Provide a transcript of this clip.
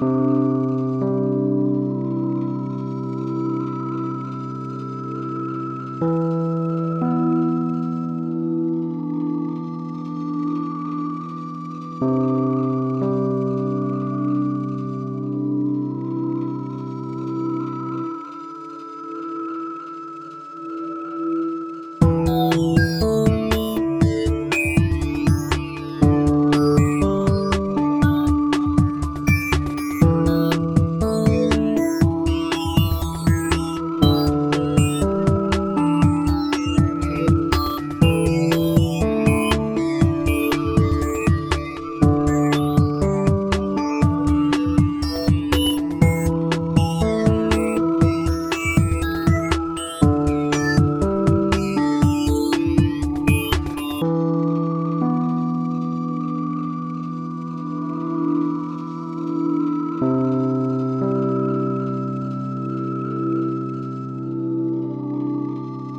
Música